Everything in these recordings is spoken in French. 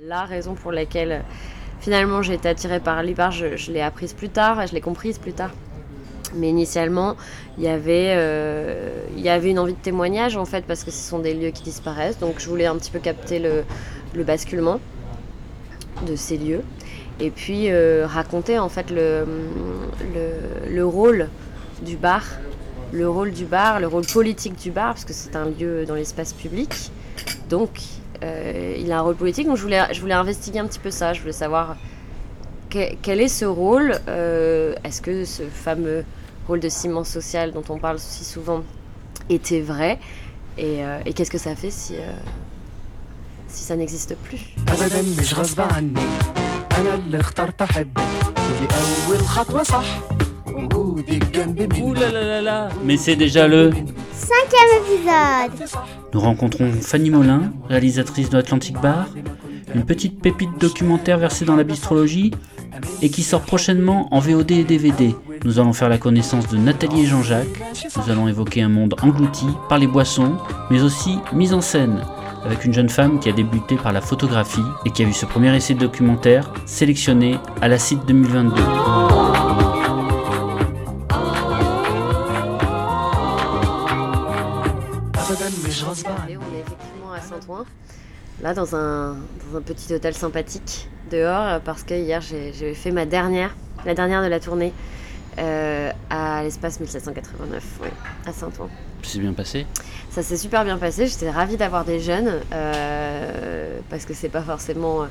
La raison pour laquelle finalement j'ai été attirée par l'IPAR, je, je l'ai apprise plus tard, je l'ai comprise plus tard. Mais initialement, il y, avait, euh, il y avait une envie de témoignage en fait, parce que ce sont des lieux qui disparaissent. Donc je voulais un petit peu capter le, le basculement de ces lieux. Et puis euh, raconter en fait le, le, le rôle du bar, le rôle du bar, le rôle politique du bar, parce que c'est un lieu dans l'espace public. Donc euh, il a un rôle politique. Donc je voulais, je voulais investiguer un petit peu ça. Je voulais savoir que- quel est ce rôle. euh, Est-ce que ce fameux rôle de ciment social dont on parle si souvent était vrai? Et, euh, et qu'est-ce que ça fait si, si ça n'existe plus? Mais c'est déjà le cinquième épisode. Nous rencontrons Fanny Molin, réalisatrice de Atlantic Bar, une petite pépite documentaire versée dans la bistrologie et qui sort prochainement en VOD et DVD. Nous allons faire la connaissance de Nathalie et Jean-Jacques. Nous allons évoquer un monde englouti par les boissons, mais aussi mise en scène, avec une jeune femme qui a débuté par la photographie et qui a vu ce premier essai documentaire sélectionné à la CIT 2022. Là dans un, dans un petit hôtel sympathique dehors, euh, parce que hier j'ai j'ai fait ma dernière, la dernière de la tournée euh, à l'espace 1789, oui, à Saint-Ouen. C'est bien passé? Ça s'est super bien passé, j'étais ravie d'avoir des jeunes, euh, parce que c'est pas forcément...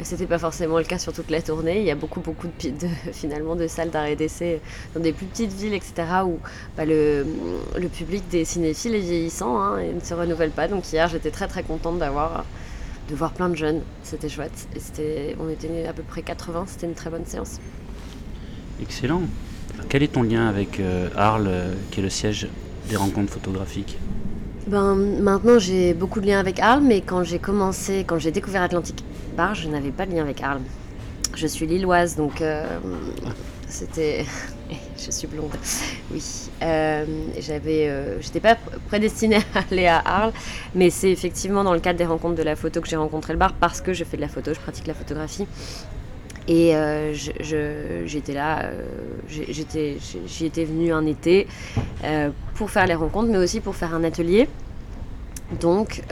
C'était pas forcément le cas sur toute la tournée. Il y a beaucoup, beaucoup de, finalement de salles d'arrêt d'essai dans des plus petites villes, etc., où bah, le, le public des cinéphiles est vieillissant hein, et ne se renouvelle pas. Donc hier, j'étais très, très contente d'avoir de voir plein de jeunes. C'était chouette. Et c'était, on était à peu près 80. C'était une très bonne séance. Excellent. Quel est ton lien avec euh, Arles, euh, qui est le siège des rencontres photographiques? Ben, maintenant, j'ai beaucoup de liens avec Arles, mais quand j'ai commencé, quand j'ai découvert Atlantic Bar, je n'avais pas de lien avec Arles. Je suis lilloise, donc euh, c'était. je suis blonde, oui. Euh, j'avais, euh, j'étais pas pr- prédestinée à aller à Arles, mais c'est effectivement dans le cadre des rencontres de la photo que j'ai rencontré le bar parce que je fais de la photo, je pratique la photographie. Et euh, j'étais là, j'étais, j'y étais venue un été pour faire les rencontres, mais aussi pour faire un atelier. Donc,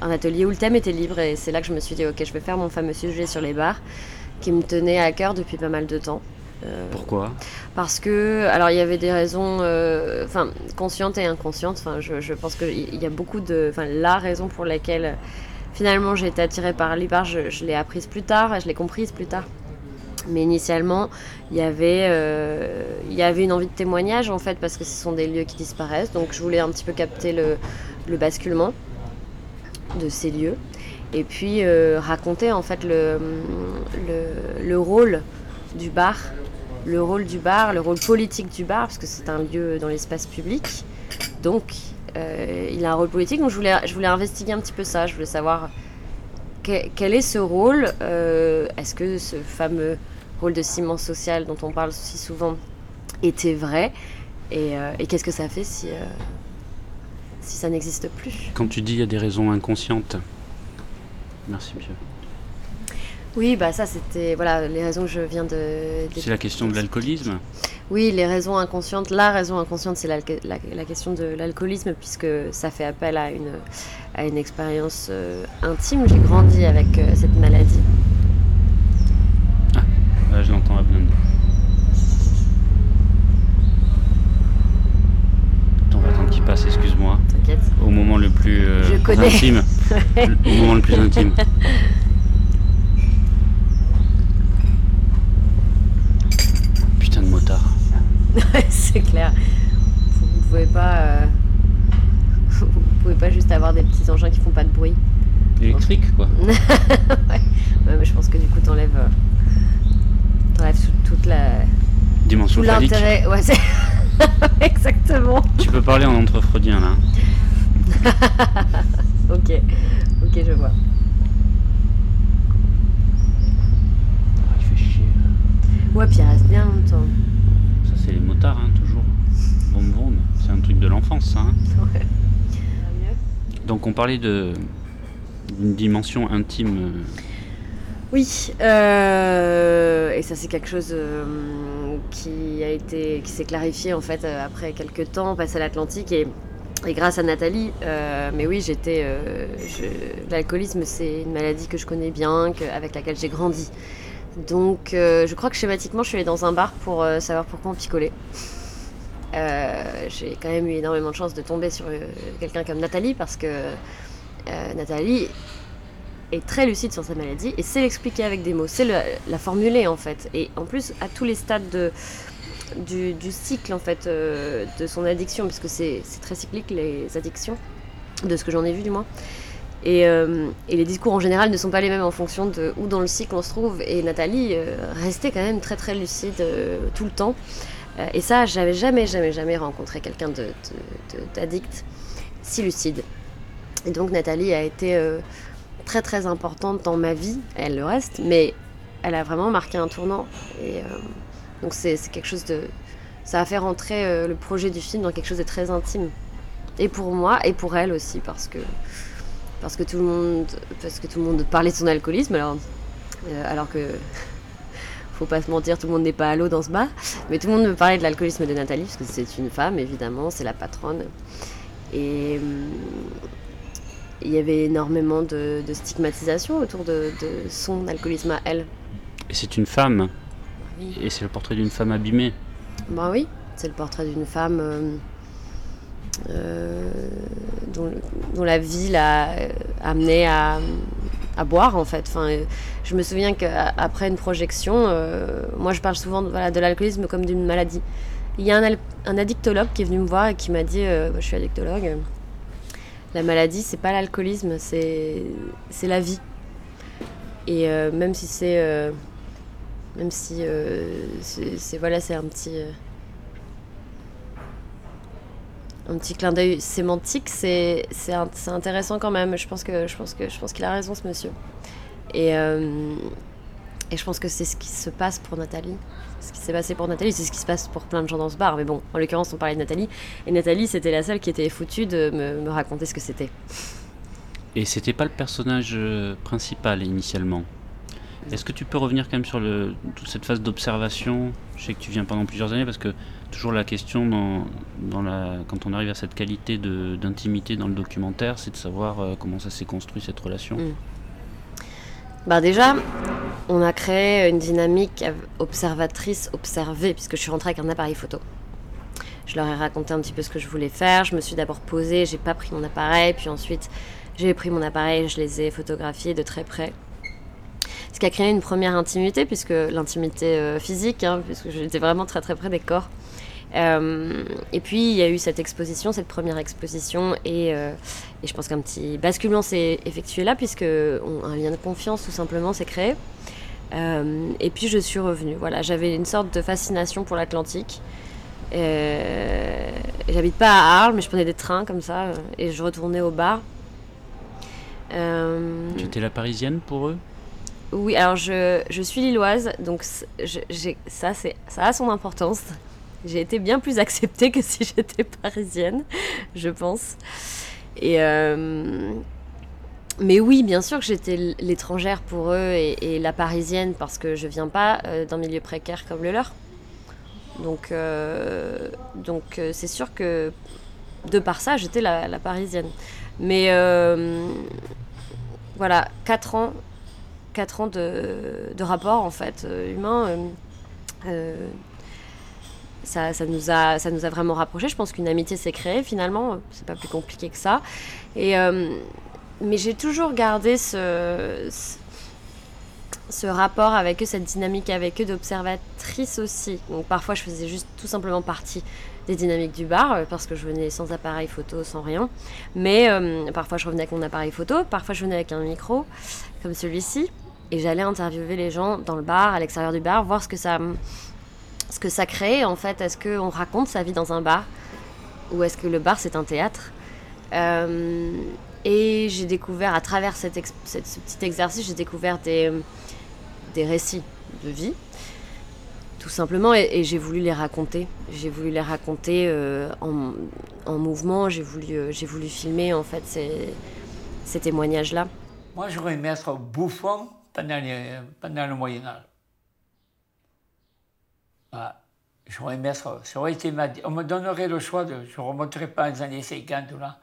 un atelier où le thème était libre, et c'est là que je me suis dit, ok, je vais faire mon fameux sujet sur les bars, qui me tenait à cœur depuis pas mal de temps. Euh, Pourquoi? parce que, alors il y avait des raisons, euh, enfin conscientes et inconscientes. Enfin, je, je pense qu'il y a beaucoup de, enfin la raison pour laquelle finalement j'ai été attirée par l'IPAR, je, je l'ai apprise plus tard, et je l'ai comprise plus tard. Mais initialement, il y avait, euh, il y avait une envie de témoignage en fait, parce que ce sont des lieux qui disparaissent. Donc je voulais un petit peu capter le, le basculement de ces lieux, et puis euh, raconter en fait le, le, le rôle du bar le rôle du bar, le rôle politique du bar, parce que c'est un lieu dans l'espace public. Donc, euh, il a un rôle politique. Donc, je voulais, je voulais investiguer un petit peu ça. Je voulais savoir que- quel est ce rôle. euh, Est-ce que ce fameux rôle de ciment social dont on parle si souvent était vrai? Et, et qu'est-ce que ça fait si, si ça n'existe plus Quand tu dis il y a des raisons inconscientes. Merci, monsieur. Oui, bah ça, c'était voilà les raisons que je viens de. de- C'est la question de l'alcoolisme Oui, les raisons inconscientes. La raison inconsciente, c'est la, la question de l'alcoolisme, puisque ça fait appel à une, à une expérience euh, intime. J'ai grandi avec euh, cette maladie. Là, je l'entends à blinde. Attends, on va attendre qu'il passe, excuse-moi. T'inquiète. Au moment le plus connais. intime. Au moment le plus intime. Putain de motard. c'est clair. Vous ne pouvez pas. euh, Vous pouvez pas juste avoir des petits engins qui font pas de bruit. Électrique, quoi. ouais. Ouais, mais je pense que du coup, t'enlèves. euh, T'enlèves tout- toute la. Dimension Tout phallique. l'intérêt. Ouais, c'est. Exactement. Tu peux parler en entre-freudien, là. Ok. Ok, je vois. Ah, il fait chier. Ouais, puis il reste bien longtemps. Ça, c'est les motards, hein, toujours. Vroom vroom. C'est un truc de l'enfance, ça. hein. Ouais. Donc, on parlait de d'une dimension intime. euh, Oui, euh, et ça c'est quelque chose euh, qui a été, qui s'est clarifié en fait après quelques temps passé à l'Atlantique et, et grâce à Nathalie. euh, mais oui, j'étais, euh, l'alcoolisme c'est une maladie que je connais bien, avec laquelle j'ai grandi. Donc euh, je crois que schématiquement je suis allée dans un bar pour savoir pourquoi on picolait. J'ai quand même eu énormément de chance de tomber sur quelqu'un comme Nathalie parce que Nathalie est très lucide sur sa maladie et sait l'expliquer avec des mots, c'est la formuler en fait. Et en plus, à tous les stades de, du, cycle en fait euh, de son addiction, puisque c'est c'est très cyclique les addictions, de ce que j'en ai vu du moins. Et, euh, et les discours en général ne sont pas les mêmes en fonction de où dans le cycle on se trouve. Et Nathalie euh, restait quand même très très lucide tout le temps. Et ça, j'avais jamais jamais jamais rencontré quelqu'un d'addict si lucide. Et donc Nathalie a été très très importante dans ma vie, elle le reste, mais elle a vraiment marqué un tournant. Donc c'est quelque chose de... Ça a fait rentrer euh, le projet du film dans quelque chose de très intime. Et pour moi, et pour elle aussi, parce que, parce que, tout, le monde, parce que tout le monde parlait de son alcoolisme, alors, euh, alors que... Faut pas se mentir, tout le monde n'est pas à l'eau dans ce bar. Mais tout le monde me parlait de l'alcoolisme de Nathalie, parce que c'est une femme, évidemment, c'est la patronne. Et hum, il y avait énormément de, stigmatisation autour de son alcoolisme à elle. Et c'est une femme, Oui. et c'est le portrait d'une femme abîmée. Bah oui, c'est le portrait d'une femme euh, euh, dont, dont la vie l'a euh, amenée à, à boire en fait. Enfin, je me souviens qu'après une projection, euh, moi je parle souvent de, voilà, de l'alcoolisme comme d'une maladie. Il y a un, un addictologue qui est venu me voir et qui m'a dit, euh, je suis addictologue, la maladie c'est pas l'alcoolisme, c'est c'est la vie. Et même si c'est même si euh, c'est voilà c'est un petit euh, un petit clin d'œil sémantique c'est intéressant quand même. Je pense que je pense que je pense qu'il a raison ce monsieur. Et euh, et je pense que c'est ce qui se passe pour Nathalie. Ce qui s'est passé pour Nathalie c'est ce qui se passe pour plein de gens dans ce bar. Mais bon en l'occurrence on parlait de Nathalie. Et Nathalie c'était la seule qui était foutue de me, me raconter ce que c'était. Et c'était pas le personnage principal initialement? Est-ce que tu peux revenir quand même sur toute cette phase d'observation? Je sais que tu viens pendant plusieurs années parce que toujours la question quand on arrive à cette qualité d'intimité dans le documentaire, c'est de savoir euh, comment ça s'est construit cette relation. Mm. Bah déjà, on a créé une dynamique av- observatrice-observée, puisque je suis rentrée avec un appareil photo. Je leur ai raconté un petit peu ce que je voulais faire. Je me suis d'abord posée, j'ai pas pris mon appareil, puis ensuite j'ai pris mon appareil, je les ai photographiés de très près. Ce qui a créé une première intimité, puisque l'intimité euh, physique, hein, puisque j'étais vraiment très très près des corps. Euh, et puis il y a eu cette exposition, cette première exposition, et, euh, et je pense qu'un petit basculement s'est effectué là, puisque un lien de confiance tout simplement s'est créé. Et puis je suis revenue. Voilà, j'avais une sorte de fascination pour l'Atlantique. J'habite pas à Arles, mais je prenais des trains comme ça, et je retournais au bar. Tu étais la parisienne pour eux? Oui, alors je, je suis lilloise, donc ça, ça a son importance. J'ai été bien plus acceptée que si j'étais parisienne, je pense. Et euh, mais oui, bien sûr que j'étais l'étrangère pour eux et, la parisienne parce que je viens pas euh, d'un milieu précaire comme le leur. Donc, euh, donc c'est sûr que de par ça, j'étais la, parisienne. Mais voilà, 4 ans 4 ans de, rapport en fait euh, humain. euh, euh, ça, nous a, vraiment rapprochés. Je pense qu'une amitié s'est créée finalement. C'est pas plus compliqué que ça. Mais j'ai toujours gardé ce, rapport avec eux, cette dynamique avec eux d'observatrice aussi. Donc parfois je faisais juste tout simplement partie des dynamiques du bar parce que je venais sans appareil photo, sans rien. Mais parfois je revenais avec mon appareil photo, parfois je venais avec un micro comme celui-ci et j'allais interviewer les gens dans le bar, à l'extérieur du bar, voir ce que ça, ce que ça crée en fait. Est-ce qu'on raconte sa vie dans un bar ou est-ce que le bar c'est un théâtre? Euh, Et j'ai découvert à travers cet ex- cette- ce petit exercice, j'ai découvert des, des récits de vie tout simplement et, j'ai voulu les raconter. J'ai voulu les raconter euh, en, en mouvement. J'ai voulu, euh, j'ai voulu filmer en fait ces, ces témoignages-là. Moi, j'aurais aimé être bouffon pendant, le. Ça aurait été. On me donnerait le choix de. Je ne remonterai pas aux années 50 ou là.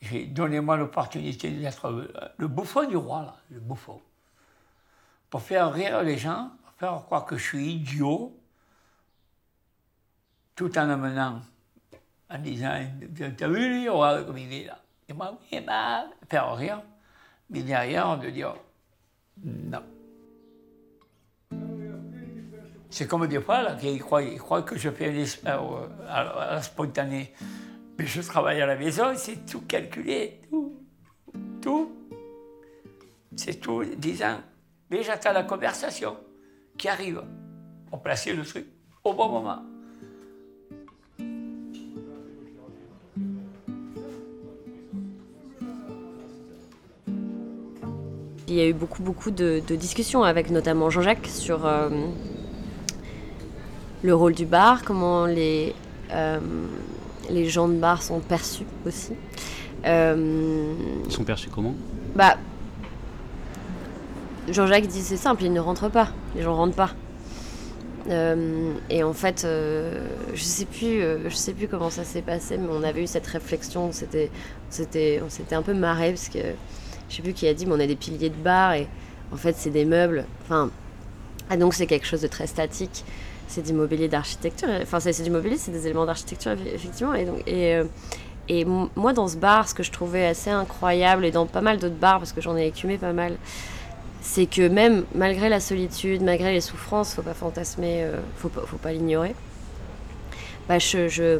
J'ai- Donnez-moi l'opportunité d'être euh, le bouffon du roi, là, le bouffon. Pour faire rire les gens, pour faire croire que je suis idiot, tout en amenant, en disant T'as vu lui, comme il est là Et moi, oui, bah, faire rire. Mais derrière, de dire Non. C'est comme des fois, là, qu'ils croient, ils croient que je fais euh, à, la spontanée. Mais je travaille à la maison, c'est tout calculé, tout. Tout. C'est tout, disant. Mais j'attends la conversation qui arrive pour placer le truc au bon moment. Il y a eu beaucoup, beaucoup de, de discussions avec notamment Jean-Jacques sur euh, le rôle du bar, comment les, euh, les gens de bar sont perçus aussi. Euh, Ils sont perçus comment? Bah, Jean-Jacques dit c'est simple, ils ne rentrent pas, les gens rentrent pas. Euh, et en fait, euh, je sais plus, euh, je sais plus comment ça s'est passé, mais on avait eu cette réflexion, on s'était, on s'était, on s'était un peu marré parce que je sais plus qui a dit, mais on a des piliers de bar et en fait c'est des meubles. Enfin, ah, donc c'est quelque chose de très statique. C'est du mobilier d'architecture. Enfin, c'est du mobilier, c'est des éléments d'architecture effectivement. Et donc, et, euh, moi, dans ce bar, ce que je trouvais assez incroyable, et dans pas mal d'autres bars, parce que j'en ai écumé pas mal, c'est que même malgré la solitude, malgré les souffrances, faut pas fantasmer, euh, faut pas, faut pas l'ignorer, bah, je, je,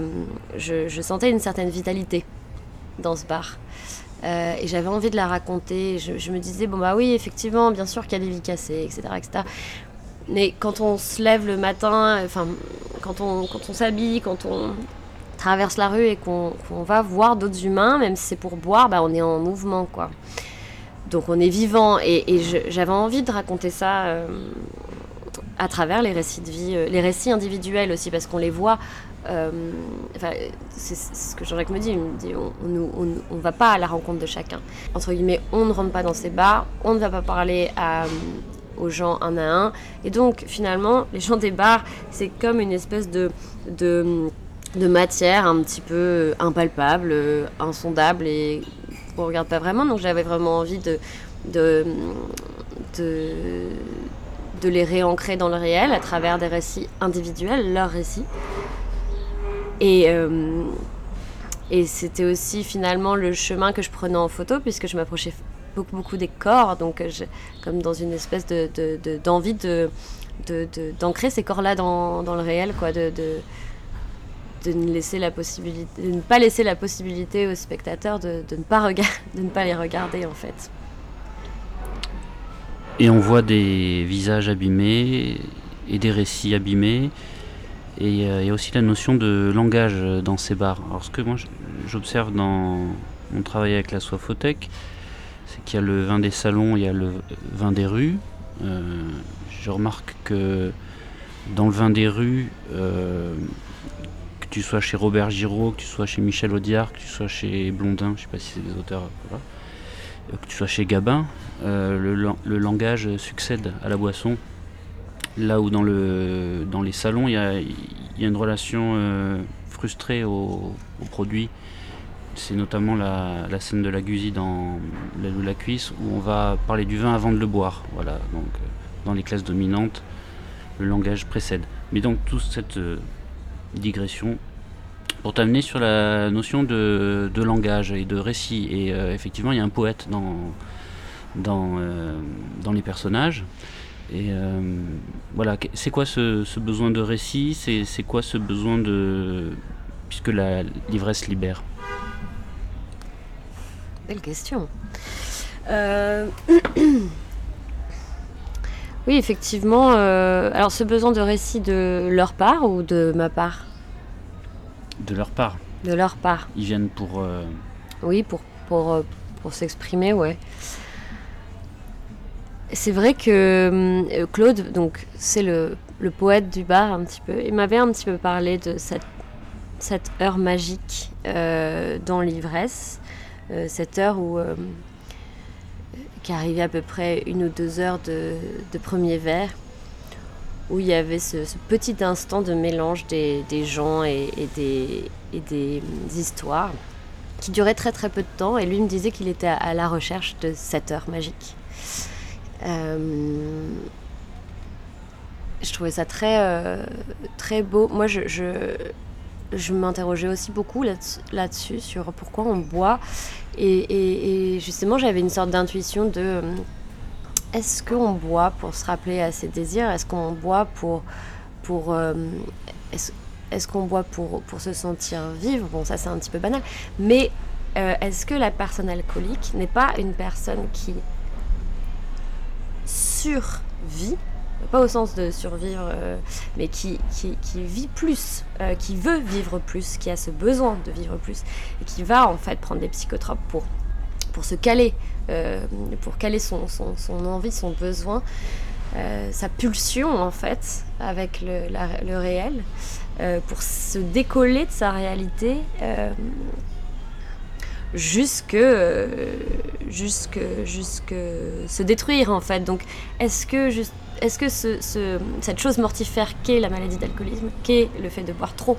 je sentais une certaine vitalité dans ce bar. Euh, et j'avais envie de la raconter. Je, me disais, bon, bah oui, effectivement, bien sûr a des vies cassées, etc. etc. Mais quand on se lève le matin, enfin, quand on, quand on s'habille, quand on traverse la rue et qu'on qu'on va voir d'autres humains, même si c'est pour boire, bah, on est en mouvement, quoi. Donc on est vivant. Et, j'avais envie de raconter ça euh, à travers les récits de vie, euh, les récits individuels aussi, parce qu'on les voit. Euh, c'est ce que Jean-Jacques me dit. Il me dit on ne va pas à la rencontre de chacun. Entre guillemets, on ne rentre pas dans ces bars, on ne va pas parler à, aux gens un à un. Et donc finalement, les gens des bars, c'est comme une espèce de, matière un petit peu impalpable, euh, insondable et qu'on regarde pas vraiment. Donc j'avais vraiment envie de les réancrer dans le réel à travers des récits individuels, leurs récits. Et, euh, et c'était aussi finalement le chemin que je prenais en photo, puisque je m'approchais beaucoup, beaucoup des corps, donc euh, comme dans une espèce de, de- de- d'envie de, de, de- d'ancrer ces corps-là dans, dans le réel, quoi, de, de, ne de ne pas laisser la possibilité aux spectateurs de, de ne pas rega- de ne pas les regarder en fait. Et on voit des visages abîmés et des récits abîmés. Et il y a aussi la notion de langage euh, dans ces bars. Alors ce que moi j'observe dans mon travail avec la Soifothèque, c'est qu'il y a le vin des salons, il y a le vin des rues. Euh, je remarque que dans le vin des rues, euh, que tu sois chez Robert Giraud, que tu sois chez Michel Audiard, que tu sois chez Blondin, je sais pas si c'est des auteurs, que tu sois chez Gabin, le langage succède à la boisson. Là où dans, le, dans les salons, il y a, une relation euh, frustrée au, au produit. C'est notamment la, la scène de la Gusie dans L'aile ou la cuisse, où on va parler du vin avant de le boire. Voilà, donc euh, dans les classes dominantes, le langage précède. Mais donc toute cette euh, digression pour t'amener sur la notion de, langage et de récit. Et effectivement, il y a un poète dans, dans, dans les personnages. Et euh, voilà, c'est quoi ce, ce besoin de récit? C'est quoi ce besoin de. Puisque la l'ivresse libère? Belle question. Euh, oui, effectivement. euh, Alors, ce besoin de récit de leur part ou de ma part? De leur part. De leur part. Ils viennent pour. Oui, pour, pour, pour s'exprimer, ouais. C'est vrai que hum, Claude, donc c'est le, poète du bar un petit peu, il m'avait un petit peu parlé de cette, heure magique euh, dans l'ivresse, euh, cette heure où, euh, qui arrivait à peu près une ou deux heures de, premier verre, où il y avait ce, petit instant de mélange des, gens et, des, des histoires, qui durait très très peu de temps, et lui me disait qu'il était à la recherche de cette heure magique. Euh, je trouvais ça très, euh, très beau. Moi, je, je, je m'interrogeais aussi beaucoup là-dessus, sur pourquoi on boit. Et, justement, j'avais une sorte d'intuition de euh, est-ce qu'on boit pour se rappeler à ses désirs? Est-ce qu'on boit pour. pour est-ce, qu'on boit pour, pour se sentir vivre? Bon, ça, c'est un petit peu banal. Mais est-ce que la personne alcoolique n'est pas une personne qui survit pas au sens de survivre, euh, mais qui, vit plus, euh, qui veut vivre plus, qui a ce besoin de vivre plus, et qui va en fait prendre des psychotropes pour, se caler, euh, pour caler son, envie, son besoin, sa pulsion en fait, avec le, le réel, pour se décoller de sa réalité. Jusque, euh, jusque, jusque se détruire en fait. Donc, est-ce que, est-ce que ce, ce- cette chose mortifère qu'est la maladie d'alcoolisme, qu'est le fait de boire trop,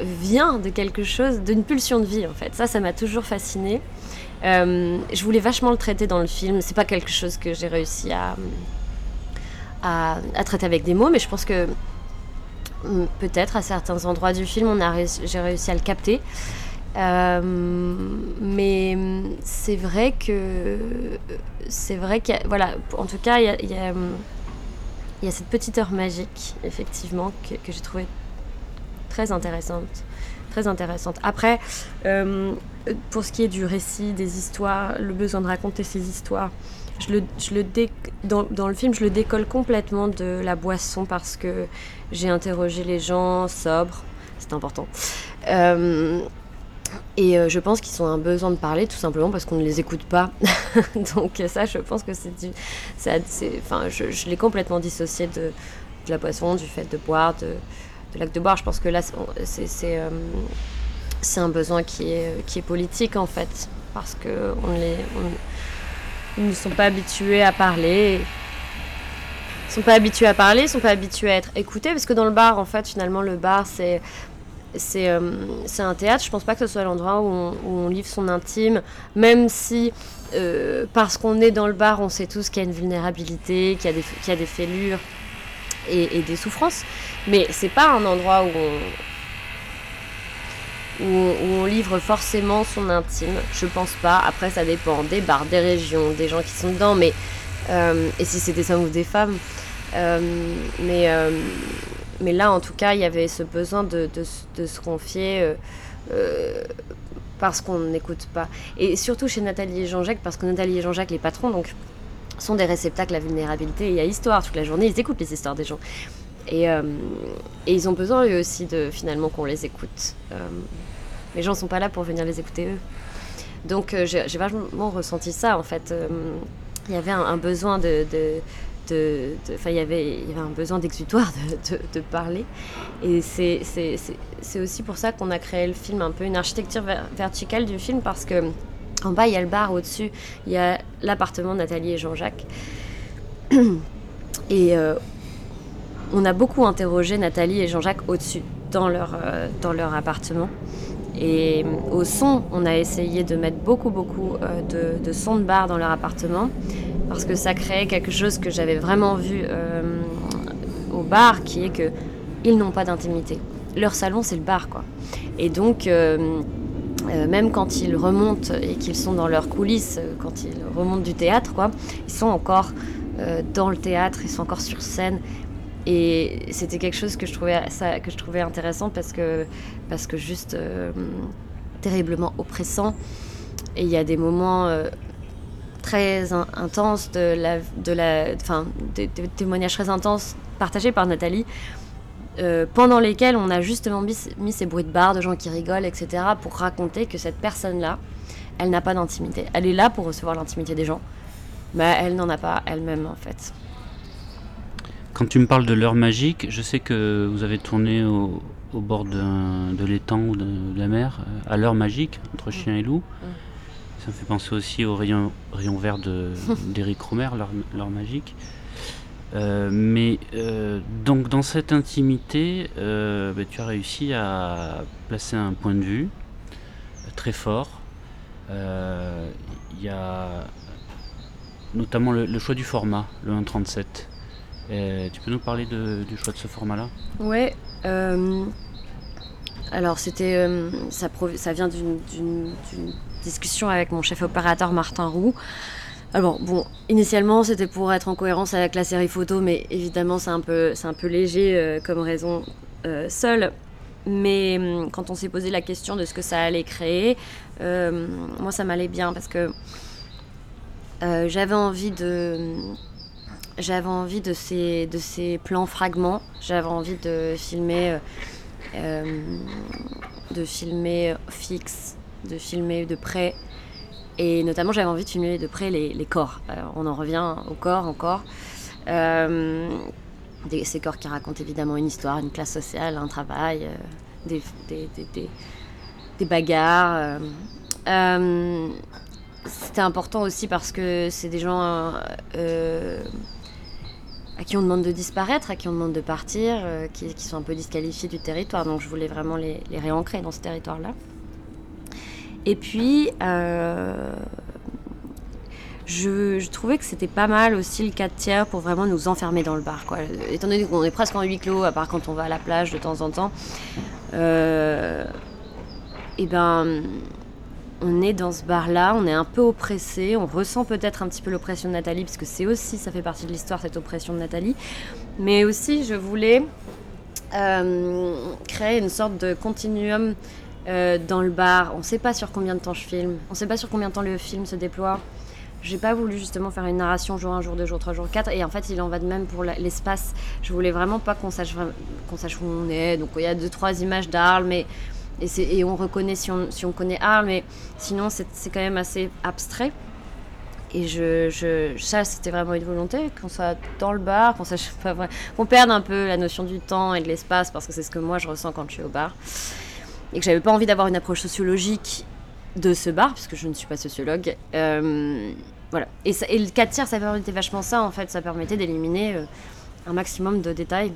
vient de quelque chose, d'une pulsion de vie en fait? Ça, ça m'a toujours fasciné. Euh, je voulais vachement le traiter dans le film. C'est pas quelque chose que j'ai réussi à, à, à traiter avec des mots, mais je pense que hum, peut-être à certains endroits du film, j'ai réussi à le capter. Euh, mais c'est vrai que c'est vrai qu'il y a, voilà, en tout cas, il y a, y a, cette petite heure magique, effectivement, que, j'ai trouvé très intéressante. Très intéressante. Après, euh, pour ce qui est du récit, des histoires, le besoin de raconter ces histoires, je le, je le dans le film, je le décolle complètement de la boisson parce que j'ai interrogé les gens sobres, c'est important. Euh, et euh, je pense qu'ils ont un besoin de parler tout simplement parce qu'on ne les écoute pas. Donc ça, je pense que c'est du... Enfin, je, l'ai complètement dissocié de, la boisson, du fait de boire, de, l'acte de boire. Je pense que là, c'est- euh, un besoin qui est, qui est politique en fait. Parce que on les, ils ne sont pas habitués à parler. Ils sont pas habitués à parler, ils sont pas habitués à être écoutés. Parce que dans le bar, en fait, finalement, le bar, c'est c'est euh, c'est un théâtre. Je pense pas que ce soit l'endroit où, on- livre son intime, même si euh, parce qu'on est dans le bar, on sait tous qu'il y a une vulnérabilité, qu'il y a des, fêlures et, des souffrances. Mais c'est pas un endroit où on, livre forcément son intime. Je pense pas. Après, ça dépend des bars, des régions, des gens qui sont dedans. Mais euh, et si c'est des hommes ou des femmes. Mais mais là, en tout cas, il y avait ce besoin de, se confier euh, euh, parce qu'on n'écoute pas. Et surtout chez Nathalie et Jean-Jacques, parce que Nathalie et Jean-Jacques, les patrons, donc, sont des réceptacles à vulnérabilité. Et a histoire toute la journée, ils écoutent les histoires des gens. Et, euh, ils ont besoin eux aussi de finalement qu'on les écoute. Les gens sont pas là pour venir les écouter eux. Donc j'ai vachement ressenti ça en fait. Il y avait un, besoin de, de- il y avait, un besoin d'exutoire de, parler. Et c'est aussi pour ça qu'on a créé le film, un peu une architecture ver- verticale du film, parce que en bas, il y a le bar, au-dessus, il y a l'appartement de Nathalie et Jean-Jacques. Et euh, on a beaucoup interrogé Nathalie et Jean-Jacques au-dessus, dans leur, euh, dans leur appartement. Et euh, au son, on a essayé de mettre beaucoup, beaucoup euh, de, de sons de bar dans leur appartement, parce que ça créait quelque chose que j'avais vraiment vu euh, au bar, qui est que ils n'ont pas d'intimité. Leur salon, c'est le bar, quoi. Et donc, même quand ils remontent et qu'ils sont dans leurs coulisses, quand ils remontent du théâtre, quoi, ils sont encore dans le théâtre, ils sont encore sur scène. Et c'était quelque chose que je trouvais, intéressant parce que, juste euh, terriblement oppressant. Et il y a des moments euh, très in- intenses, de des, témoignages très intenses partagés par Nathalie, euh, pendant lesquels on a justement mis, ces bruits de bar, de gens qui rigolent, etc., pour raconter que cette personne-là, elle n'a pas d'intimité. Elle est là pour recevoir l'intimité des gens, mais elle n'en a pas elle-même, en fait. Quand tu me parles de l'heure magique, je sais que vous avez tourné au, au bord de l'étang ou de, de la mer, euh, à l'heure magique, entre chien et loup. Ça me fait penser aussi au rayon, rayon vert de- d'Éric Romer, l'heure magique. Euh, mais euh, donc dans cette intimité, euh, bah, tu as réussi à placer un point de vue très fort. Il y a notamment le, le choix du format, le 1.37. Euh, tu peux nous parler du choix de ce format-là? Ouais. euh, alors c'était, euh, ça, ça vient d'une discussion avec mon chef opérateur Martin Roux. Alors bon, initialement c'était pour être en cohérence avec la série photo, mais évidemment c'est un peu, un peu léger comme raison seule. Mais quand on s'est posé la question de ce que ça allait créer, moi ça m'allait bien parce que j'avais envie de j'avais envie de ces, de ces plans fragments. J'avais envie de filmer, euh, euh, de filmer fixe, de filmer de près. Et notamment, j'avais envie de filmer de près les, les corps. Alors, on en revient au corps encore. Euh, ces corps qui racontent évidemment une histoire, une classe sociale, un travail, euh, des, des, des, bagarres. euh. Euh, C'était important aussi parce que c'est des gens euh, euh, à qui on demande de disparaître, à qui on demande de partir, euh, qui, sont un peu disqualifiés du territoire. Donc je voulais vraiment les, réancrer dans ce territoire-là. Et puis, euh, je, trouvais que c'était pas mal aussi le 4 tiers pour vraiment nous enfermer dans le bar. Quoi. Étant donné qu'on est presque en huis clos, à part quand on va à la plage de temps en temps, euh, et ben on est dans ce bar-là, on est un peu oppressé, on ressent peut-être un petit peu l'oppression de Nathalie, parce que c'est aussi, ça fait partie de l'histoire, cette oppression de Nathalie. Mais aussi, je voulais euh, créer une sorte de continuum euh, dans le bar. On ne sait pas sur combien de temps je filme, on ne sait pas sur combien de temps le film se déploie. J'ai pas voulu justement faire une narration jour 1, jour 2, jour 3, jour 4. Et en fait, il en va de même pour l'espace. Je voulais vraiment pas qu'on sache, qu'on sache où on est. Donc il y a deux, trois images d'Arles, mais et, on reconnaît si on, si on connaît Arles, mais sinon c'est quand même assez abstrait. Et je, je, ça, c'était vraiment une volonté, qu'on soit dans le bar, qu'on qu'on perde un peu la notion du temps et de l'espace, parce que c'est ce que moi je ressens quand je suis au bar. Et que j'avais pas envie d'avoir une approche sociologique de ce bar, puisque je ne suis pas sociologue. Euh, voilà. Et, ça- et le 4 tiers, ça permettait vachement ça, en fait. Ça permettait d'éliminer euh, un maximum de détails.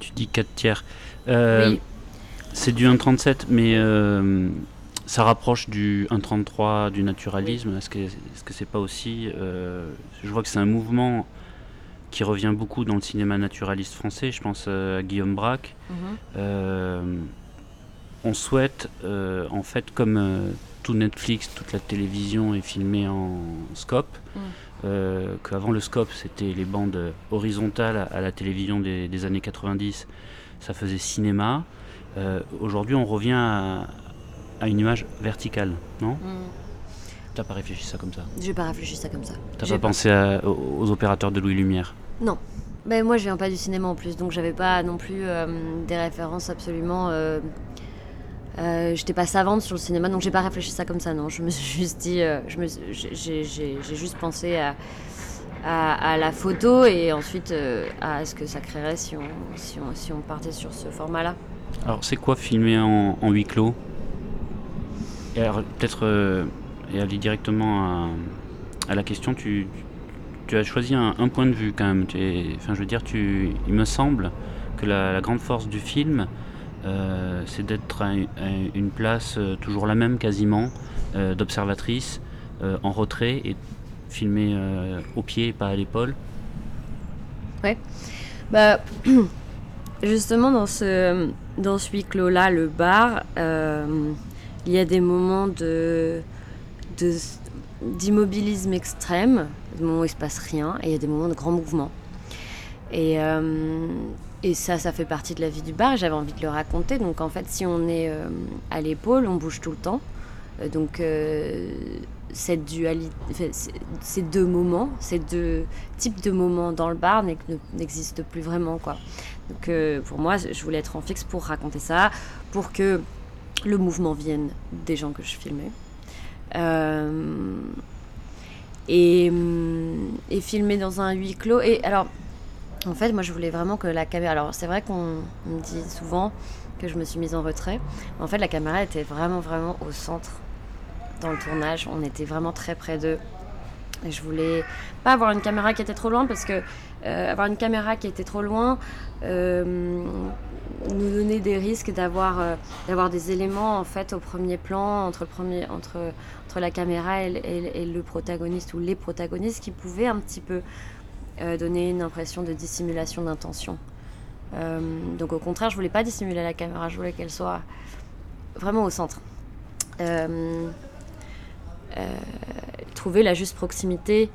Tu dis 4 tiers. Euh, Oui. C'est du 1.37, mais euh, ça rapproche du 1.33 du naturalisme. Est-ce que est-ce que c'est pas aussi. euh, je vois que c'est un mouvement qui revient beaucoup dans le cinéma naturaliste français. Je pense euh, à Guillaume Braque. Mhm. Euh, on souhaite, en fait, comme tout Netflix, toute la télévision est filmée en scope, Mm. euh, qu'avant le scope c'était les bandes horizontales à, à la télévision des, des années 90, ça faisait cinéma. Euh, Aujourd'hui, on revient à, à une image verticale, non Mm. T'as pas réfléchi ça comme ça J'ai pas réfléchi ça comme ça. T'as J'ai pas pensé à- aux, opérateurs de Louis Lumière Ben, moi, je viens pas du cinéma en plus, donc j'avais pas non plus euh, des références absolument. Euh, euh, J'étais pas savante sur le cinéma, donc j'ai pas réfléchi ça comme ça, non. Je me suis juste dit. euh, j'ai- juste pensé à, à, à la photo et ensuite à ce que ça créerait si on, si on, si on partait sur ce format-là. Alors, c'est quoi filmer en, en huis clos? Et alors, peut-être, euh, et aller directement à, à la question, tu, tu as choisi un, un point de vue quand même. Tu es- enfin, je veux dire, tu, il me semble que la, la grande force du film, euh, c'est d'être à, à une place euh, toujours la même quasiment, euh, d'observatrice, euh, en retrait et filmer euh, au pied et pas à l'épaule. Bah, justement, dans ce, dans ce huis clos-là, le bar, euh, il y a des moments de, d'immobilisme extrême, des moments où il se passe rien, et il y a des moments de grand mouvement. Et, euh, et ça, ça fait partie de la vie du bar, j'avais envie de le raconter. Donc en fait, si on est euh, à l'épaule, on bouge tout le temps. Donc cette dualité, ces deux moments, ces deux types de moments dans le bar n'ex- ne- n'existent plus vraiment. Quoi. Donc euh, pour moi, je voulais être en fixe pour raconter ça, pour que le mouvement vienne des gens que je filmais. Euh, et, hum, et filmer dans un huis clos. Et alors, en fait, moi, je voulais vraiment que la caméra. Alors, c'est vrai qu'on on me dit souvent que je me suis mise en retrait. Mais en fait, la caméra était vraiment, vraiment au centre dans le tournage. On était vraiment très près d'eux. Et je voulais pas avoir une caméra qui était trop loin parce que euh, avoir une caméra qui était trop loin euh, nous donnait des risques d'avoir euh, d'avoir des éléments en fait au premier plan entre le premier entre entre la caméra et, et le- protagoniste ou les protagonistes qui pouvaient un petit peu donner une impression de dissimulation d'intention. Donc au contraire, je voulais pas dissimuler la caméra, je voulais qu'elle soit vraiment au centre. Euh, trouver la juste proximité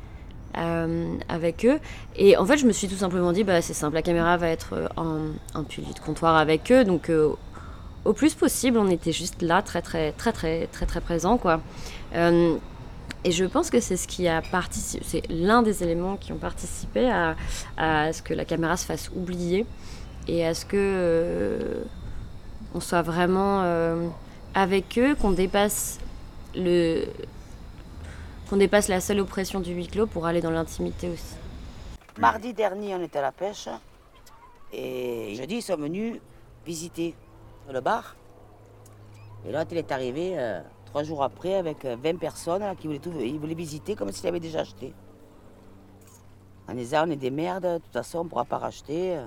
euh, avec eux. Et en fait, je me suis tout simplement dit, bah, c'est simple, la caméra va être euh, en, en pilier de comptoir avec eux. Donc, au plus possible, on était juste là, très, très, très, très, très, très présent, quoi. Et je pense que c'est ce qui a participé, c'est l'un des éléments qui ont participé à, à ce que la caméra se fasse oublier et à ce que on soit vraiment avec eux, qu'on dépasse le qu'on dépasse la seule oppression du huis clos pour aller dans l'intimité aussi. Mardi dernier, on était à la pêche. Et jeudi, ils sont venus visiter le bar. Et là, il est arrivé euh, trois jours après avec euh, 20 personnes là, qui voulaient, tout, ils voulaient visiter comme s'ils avaient déjà acheté. En disant, on est des merdes, de toute façon, on ne pourra pas racheter.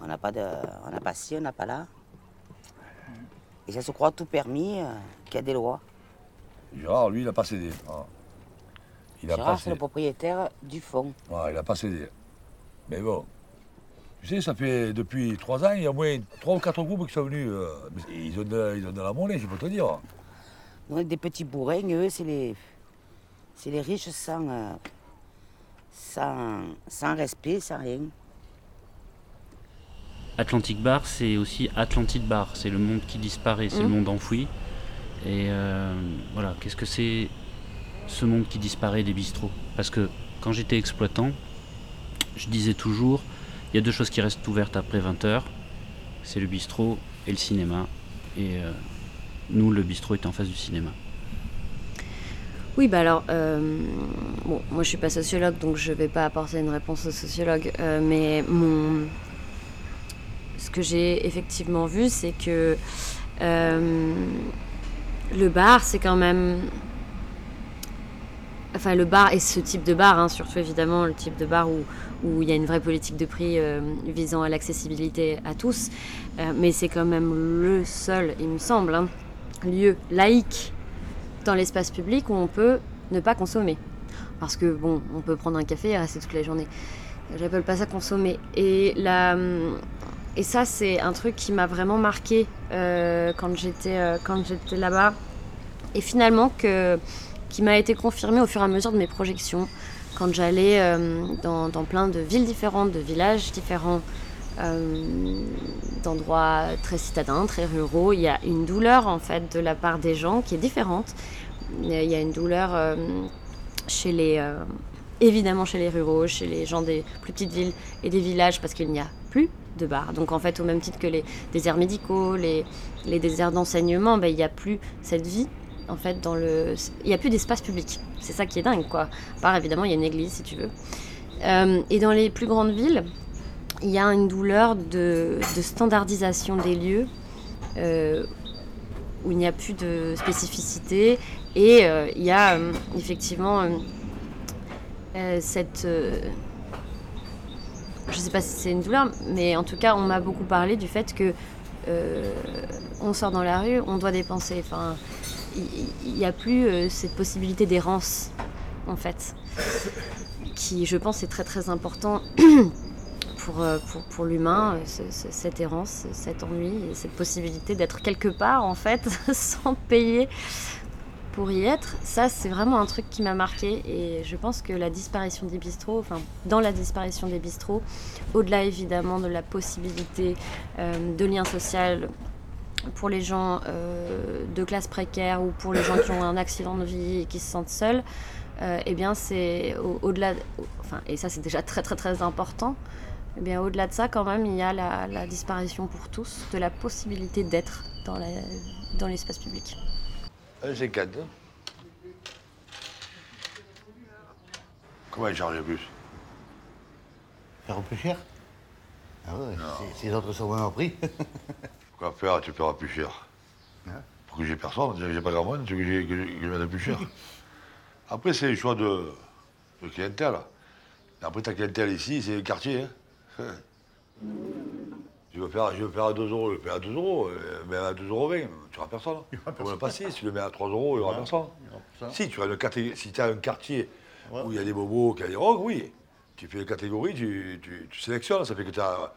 On n'a pas, pas ci, on n'a pas là. Et ça se croit tout permis, euh, qu'il y a des lois. Gérard, lui, il n'a pas cédé. Ah. Il Gérard, c'est le propriétaire du fond. Ah, il n'a pas cédé. Mais bon. Tu sais, ça fait depuis trois ans, il y a au moins trois ou quatre groupes qui sont venus. euh, ils, ont de, ils ont de la monnaie, je peux te dire. Nous, on est des petits bourrins, eux, c'est les, c'est les riches sans, euh, sans, sans respect, sans rien. Atlantic Bar, c'est aussi Atlantide Bar. C'est le monde qui disparaît, c'est le Mhm. monde enfoui. Et euh, voilà, qu'est-ce que c'est ce monde qui disparaît des bistrots? Parce que quand j'étais exploitant, je disais toujours, il y a deux choses qui restent ouvertes après 20h. C'est le bistrot et le cinéma. Et euh, nous, le bistrot est en face du cinéma. Oui, bah alors, euh, bon, moi je suis pas sociologue, donc je vais pas apporter une réponse aux sociologues, mais mon, ce que j'ai effectivement vu, c'est que le bar, c'est quand même, enfin le bar et ce type de bar, hein, surtout évidemment le type de bar où où il y a une vraie politique de prix euh, visant à l'accessibilité à tous, euh, mais c'est quand même le seul, il me semble, hein, lieu laïque dans l'espace public où on peut ne pas consommer. Parce que bon, on peut prendre un café et rester toute la journée. J'appelle pas ça consommer. Et la, et ça c'est un truc qui m'a vraiment marqué euh, quand j'étais euh, là-bas. Et finalement qui m'a été confirmé au fur et à mesure de mes projections quand j'allais euh, dans, dans plein de villes différentes, de villages différents, euh, d'endroits très citadins, très ruraux. Il y a une douleur en fait de la part des gens qui est différente. Il y a- une douleur chez les, évidemment chez les ruraux, chez les gens des plus petites villes et des villages parce qu'il n'y a plus de bars. Donc en fait, au même titre que les déserts médicaux, les, déserts d'enseignement, ben, il n'y a plus cette vie. En fait, dans le, il n'y a plus d'espace public. C'est ça qui est dingue, quoi. À part évidemment, il y a une église si tu veux. Euh, et dans les plus grandes villes, il y a une douleur de, standardisation des lieux euh, où il n'y a plus de spécificité et euh, il y a effectivement cette je sais pas si c'est une douleur mais en tout cas on m'a beaucoup parlé du fait que euh, on sort dans la rue on doit dépenser. Enfin il n'y a plus euh, cette possibilité d'errance en fait qui je pense est très très important pour, euh, pour, pour l'humain, ce- ce- cette errance, cet ennui, et cette possibilité d'être quelque part en fait sans payer pour y être. Ça, c'est vraiment un truc qui m'a marqué et je pense que la disparition des bistrots, enfin, dans la disparition des bistrots, au-delà évidemment de la possibilité euh, de lien social pour les gens euh, de classe précaire ou pour les gens qui ont un accident de vie et qui se sentent seuls, euh, eh bien c'est au- au-delà, au- enfin, et ça c'est déjà très très très important, eh bien au-delà de ça quand même il y a la, disparition pour tous de la possibilité d'être dans l'espace public. Un G4. Comment il charge plus Faire plus cher? Ah ouais, si- si les autres sont moins au prix. Quoi faire, tu paieras plus cher. Hein? Pour que j'ai personne, j'ai pas grand monde, tu veux que j'ai- que je- que je mette plus cher. Après, c'est le choix de, de clientèle. Après, ta clientèle ici, c'est le quartier. hein. Je veux faire, je veux faire à 2 euros, je le fais à 2 euros, euh, mais à 2,20 euros, tu n'auras personne. Comme le passé, si tu le mets à 3 euros, il n'y aura personne. Si tu as, une caté- si as un quartier où il y a des bobos, qu'il y a des rogues, oui. Tu fais une catégorie, tu, tu, tu sélectionnes, ça fait que tu as.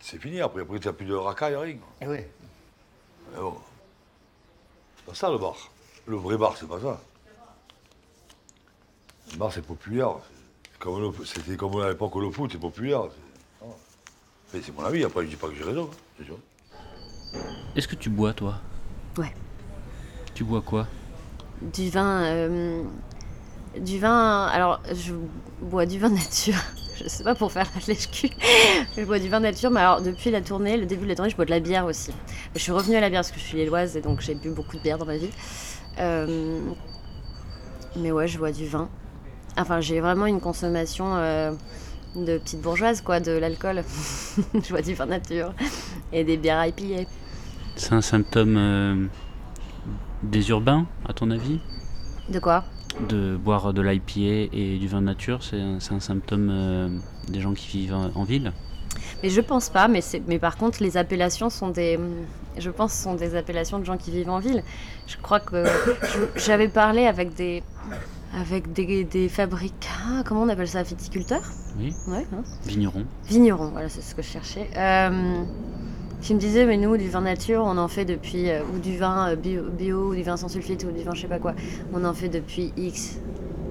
C'est fini après, après tu n'as plus de racailles, rien. Eh oui. Mais bon. C'est pas ça le bar. Le vrai bar, c'est pas ça. Le bar, c'est populaire. C'est comme le- C'était comme à l'époque le foot, c'est populaire. C'est- Mais c'est mon avis, après je dis pas que j'ai raison. hein, c'est sûr. Est-ce que tu bois, toi? Ouais. Tu bois quoi? Du vin. euh, du vin. Alors, je bois du vin nature. Je sais pas pour faire la lèche-cul. Je bois du vin nature, mais alors depuis la tournée, le début de la tournée, je bois de la bière aussi. Je suis revenue à la bière parce que je suis lilloise et donc j'ai bu beaucoup de bière dans ma vie. Euh, mais ouais, je bois du vin. Enfin, j'ai vraiment une consommation euh, de petite bourgeoise, quoi, de l'alcool. je bois du vin nature et des bières IPA. C'est un symptôme euh, des urbains, à ton avis? De quoi? De boire de l'IPA et du vin nature, c'est un, un symptôme euh, des gens qui vivent en, en ville? Mais je pense pas, mais, mais par contre, les appellations sont des. Je pense sont des appellations de gens qui vivent en ville. Je crois que. J'avais parlé avec des. Avec des, des fabricants. Comment on appelle ça Viticulteurs Oui, Ouais, hein. vignerons. Vignerons, voilà, c'est ce que je cherchais. Euh, qui me disait, mais nous, du vin nature, on en fait depuis. euh, ou du vin euh, bio, bio, ou du vin sans sulfite, ou du vin je sais pas quoi. On en fait depuis X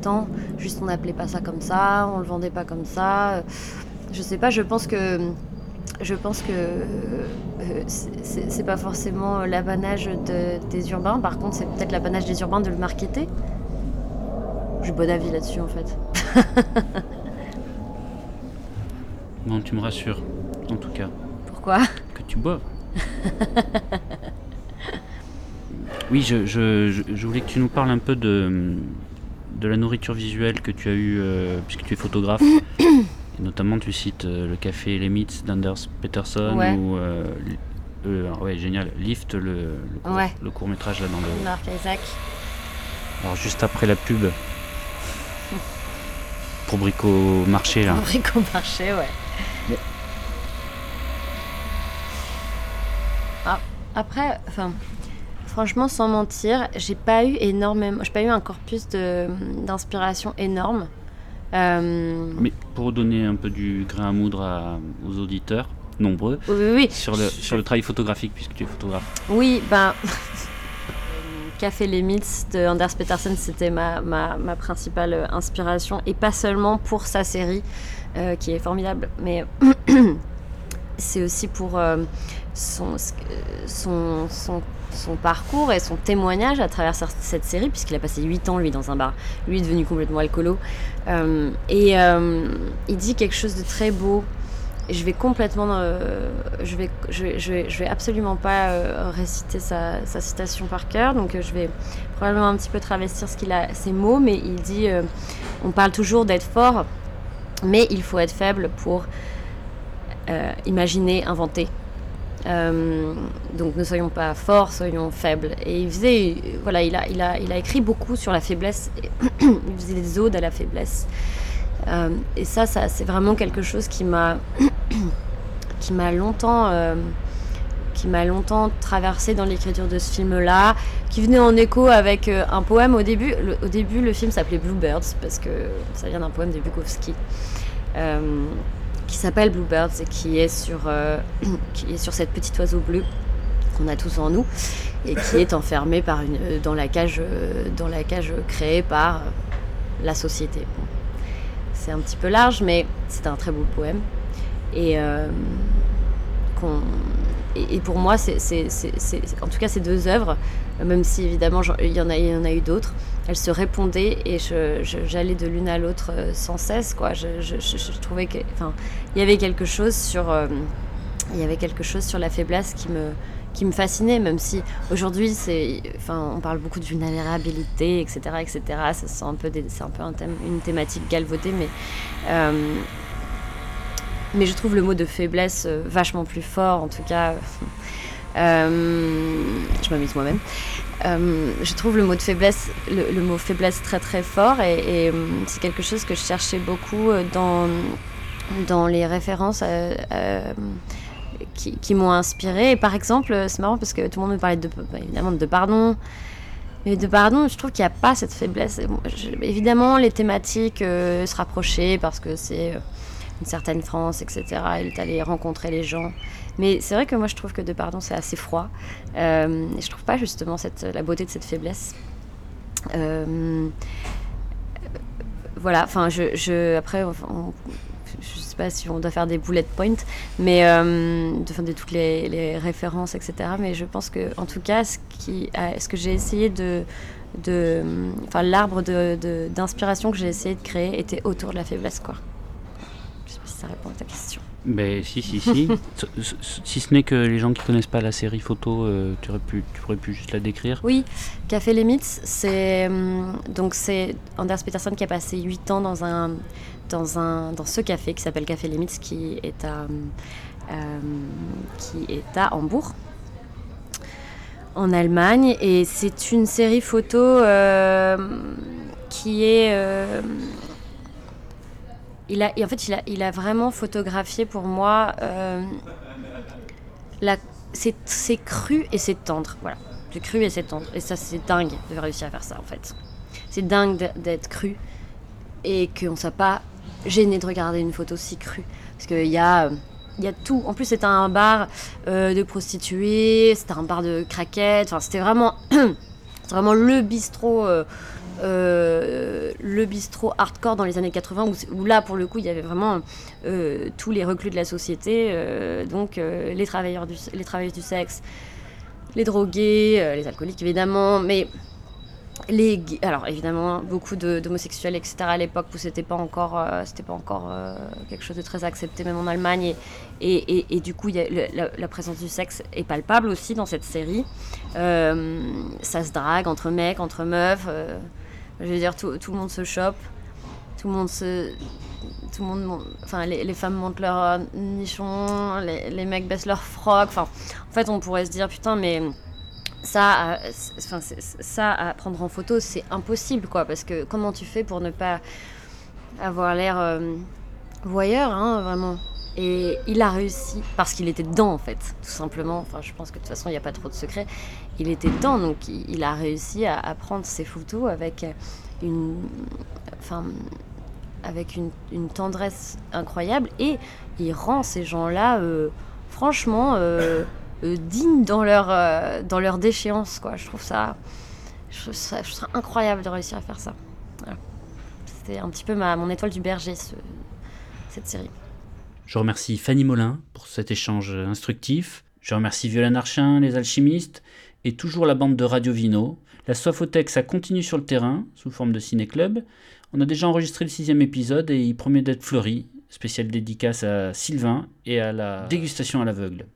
temps. Juste, on n'appelait pas ça comme ça, on le vendait pas comme ça. Euh, Je sais pas, je pense que. Je pense que euh, c'est- pas forcément l'apanage de- des urbains, par contre, c'est peut-être l'apanage des urbains de le marketer. J'ai bon avis là-dessus en fait. Bon, tu me rassures, en tout cas, Pourquoi? Que tu bois. oui, je, je- je- voulais que tu nous parles un peu de, de la nourriture visuelle que tu as eue, euh, puisque tu es photographe. Et notamment, tu cites euh, le café Les Mythes d'Anders Peterson, Ouais. ou, euh, ouais, génial, Lift, le, le, court, Ouais. le court métrage là dans le. Marc Isaac. Alors, juste après la pub. Pour Brico Marché, là. Bricomarché, ouais. Ah, après, enfin, franchement, sans mentir, j'ai pas eu énormément, j'ai pas eu un corpus de- d'inspiration énorme. Euh, Mais pour donner un peu du grain à moudre à- aux auditeurs, nombreux, oui, oui, oui. sur le, sur le travail photographique, puisque tu es photographe. Oui, ben. Café Les Mythes de Anders Petersen, c'était ma, ma, ma principale euh, inspiration, et pas seulement pour sa série, euh, qui est formidable, mais c'est aussi pour euh, son, son, son, parcours et son témoignage à travers cette série, puisqu'il a passé 8 ans, lui, dans un bar. Lui est devenu complètement alcoolo. Et il dit quelque chose de très beau. Je vais complètement. euh, je, vais, je, vais, je, vais, absolument pas euh, réciter sa, citation par cœur, donc euh, je vais probablement un petit peu travestir ses mots, mais il dit on parle toujours d'être fort, mais il faut être faible pour imaginer, inventer. Donc ne soyons pas forts, soyons faibles. Et il faisait, voilà, il a, il a, il a écrit beaucoup sur la faiblesse. il faisait des odes à la faiblesse. Euh, et ça, c'est vraiment quelque chose qui m'a, qui m'a longtemps, euh, qui m'a longtemps traversé dans l'écriture de ce film-là, qui venait en écho avec euh, un poème au début. Le, au début, le film s'appelait Bluebirds parce que ça vient d'un poème de Bukowski. Euh, qui s'appelle Bluebirds et qui est sur, qui est sur cette petite oiseau bleu qu'on a tous en nous et qui est enfermé par une, dans, la cage, dans la cage créée par la société. C'est un petit peu large, mais c'est un très beau poème. Et, euh, et, pour moi, c'est, en tout cas, ces deux œuvres, même si évidemment il y, en a, y en a eu d'autres, elles se répondaient et j'allais de l'une à l'autre euh, sans cesse. Quoi. Je- je trouvais que, enfin, il y avait quelque chose sur, euh, il y avait quelque chose sur la faiblesse qui me, qui me fascinait, même si aujourd'hui, c'est, enfin, on parle beaucoup de vulnérabilité, etc., etc. C'est un peu, un peu un thème, une thématique galvaudée, mais euh, mais je trouve le mot de faiblesse euh, vachement plus fort, en tout cas. Euh, je m'amuse moi-même. Je trouve le mot de faiblesse, le, mot faiblesse très très fort et, c'est quelque chose que je cherchais beaucoup dans, dans les références qui, m'ont inspiré. Et par exemple, c'est marrant parce que tout le monde me parlait bah, évidemment de pardon. Mais de pardon, je trouve qu'il n'y a pas cette faiblesse. Évidemment, les thématiques euh, se rapprochaient parce que c'est euh, une certaine France, etc. Il est allé rencontrer les gens. Mais c'est vrai que moi, je trouve que de pardon, c'est assez froid. Euh, et je trouve pas justement cette, la beauté de cette faiblesse. Euh, voilà, enfin, je, je, après, on- je sais pas si on doit faire des bullet points, mais euh, de de toutes les, références, etc. Mais je pense que, en tout cas, ce, que j'ai essayé de, enfin, l'arbre d'inspiration que j'ai essayé de créer était autour de la faiblesse, quoi. Je sais pas si ça répond à ta question. Ben si, si, si. Si ce n'est que les gens qui connaissent pas la série photo, euh, tu, aurais pu, tu pourrais pu juste la décrire. Oui, Café Mythes, c'est donc c'est Anders Peterson qui a passé 8 ans dans un dans un dans ce café qui s'appelle Café Mythes qui est à euh, qui est à Hambourg en Allemagne et c'est une série photo euh, qui est euh, il a, en fait, il a, il a vraiment photographié pour moi euh, la, c'est, cru et c'est tendre. Voilà, c'est cru et c'est tendre. Et ça, c'est dingue de réussir à faire ça en fait. C'est dingue d'être cru et qu'on ne soit pas gêné de regarder une photo si crue. Parce qu'il y a. y a tout. En plus, c'était un bar euh, de prostituées, c'était un bar de craquettes. Enfin, c'était vraiment, vraiment le bistrot, euh, euh, le bistrot hardcore dans les années 80 où, où là, pour le coup, il y avait vraiment euh, tous les reclus de la société, euh, donc les travailleurs du, les travailleuses du sexe, les drogués, les alcooliques évidemment, mais les alors évidemment beaucoup d'homosexuels etc à l'époque où c'était pas encore c'était pas encore quelque chose de très accepté même en Allemagne et, et, du coup y a la, présence du sexe est palpable aussi dans cette série. Ça se drague entre mecs entre meufs je veux dire tout, tout le monde se chope. Tout le monde se tout le monde mon- enfin les, les femmes montent leur euh, nichon les, les mecs baissent leur froc enfin en fait on pourrait se dire putain mais ça, enfin, ça à prendre en photo, c'est impossible, quoi, parce que comment tu fais pour ne pas avoir l'air euh, voyeur, hein, vraiment? Et il a réussi, parce qu'il était dedans, en fait, tout simplement. Enfin, je pense que de toute façon, il n'y a pas trop de secret. Il était dedans, donc il, a réussi à, prendre ses photos avec une, enfin, avec une, tendresse incroyable, et il rend ces gens-là, euh, franchement. euh, euh, dignes dans leur, euh, dans leur déchéance. Quoi. Je, trouve ça, ça, je incroyable de réussir à faire ça. C'était un petit peu ma, mon étoile du berger, ce- cette série. Je remercie Fanny Molin pour cet échange instructif. Je remercie Violaine Archin, les alchimistes, et toujours la bande de Radio Vino. La Soifothèque, ça continue sur le terrain, sous forme de ciné-club. On a déjà enregistré le sixième épisode et il promet d'être fleuri. Spécial dédicace à Sylvain et à la dégustation à l'aveugle.